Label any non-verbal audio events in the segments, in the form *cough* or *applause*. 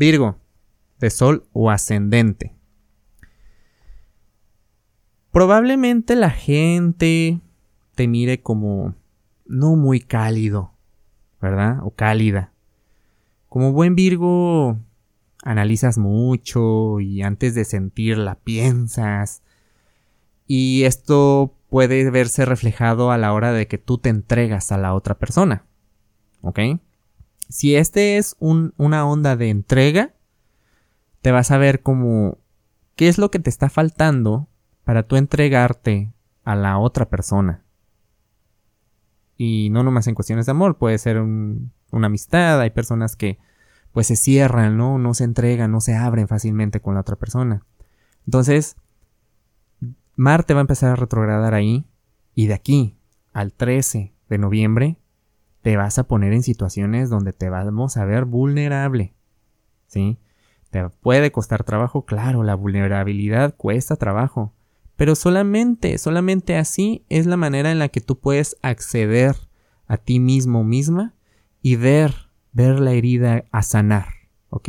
Virgo, de Sol o ascendente. Probablemente la gente te mire como no muy cálido, ¿verdad? O cálida. Como buen Virgo, analizas mucho y antes de sentirla piensas. Y esto puede verse reflejado a la hora de que tú te entregas a la otra persona. ¿Ok? Si este es una onda de entrega, te vas a ver como qué es lo que te está faltando para tú entregarte a la otra persona. Y no nomás en cuestiones de amor, puede ser una amistad, hay personas que pues se cierran, ¿no? No se entregan, no se abren fácilmente con la otra persona. Entonces, Marte va a empezar a retrogradar ahí y de aquí al 13 de noviembre te vas a poner en situaciones donde te vamos a ver vulnerable. ¿Sí? Te puede costar trabajo, claro, la vulnerabilidad cuesta trabajo, pero solamente, solamente así es la manera en la que tú puedes acceder a ti mismo misma y ver, ver la herida a sanar, ¿ok?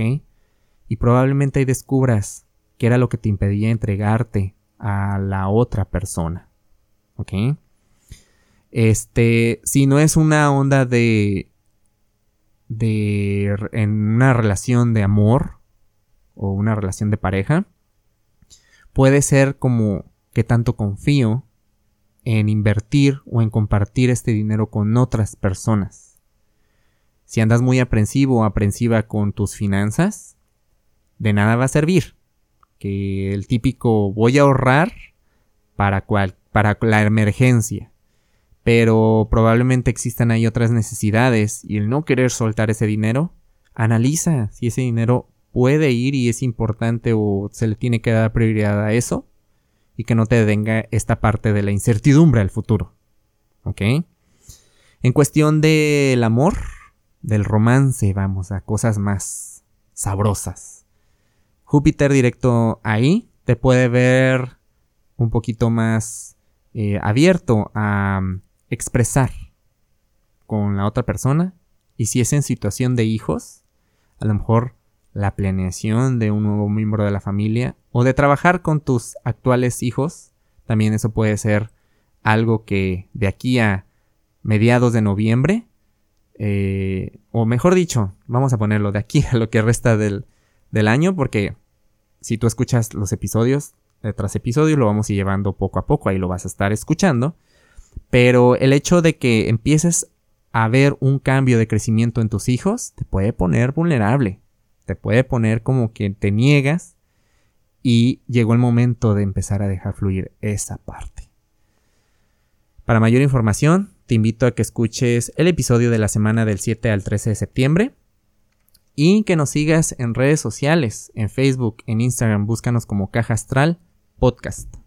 Y probablemente ahí descubras qué era lo que te impedía entregarte a la otra persona, ¿ok? Este, si no es una onda de de en una relación de amor, o una relación de pareja, puede ser como que tanto confío en invertir o en compartir este dinero con otras personas. Si andas muy aprensivo o aprensiva con tus finanzas, de nada va a servir. Que el típico voy a ahorrar para, cual, para la emergencia. Pero probablemente existan ahí otras necesidades y el no querer soltar ese dinero, analiza si ese dinero puede ir y es importante o se le tiene que dar prioridad a eso y que no te venga esta parte de la incertidumbre al futuro. ¿Ok? En cuestión del amor, del romance, vamos a cosas más sabrosas. Júpiter directo ahí te puede ver un poquito más eh, abierto a expresar con la otra persona. Y si es en situación de hijos, a lo mejor la planeación de un nuevo miembro de la familia o de trabajar con tus actuales hijos. También eso puede ser algo que de aquí a mediados de noviembre, eh, o mejor dicho, vamos a ponerlo de aquí *laughs* a lo que resta del, del año, porque si tú escuchas los episodios, eh, tras episodio, lo vamos a ir llevando poco a poco, ahí lo vas a estar escuchando. Pero el hecho de que empieces a ver un cambio de crecimiento en tus hijos te puede poner vulnerable te puede poner como que te niegas y llegó el momento de empezar a dejar fluir esa parte. Para mayor información, te invito a que escuches el episodio de la semana del 7 al 13 de septiembre y que nos sigas en redes sociales, en Facebook, en Instagram, búscanos como Caja Astral Podcast.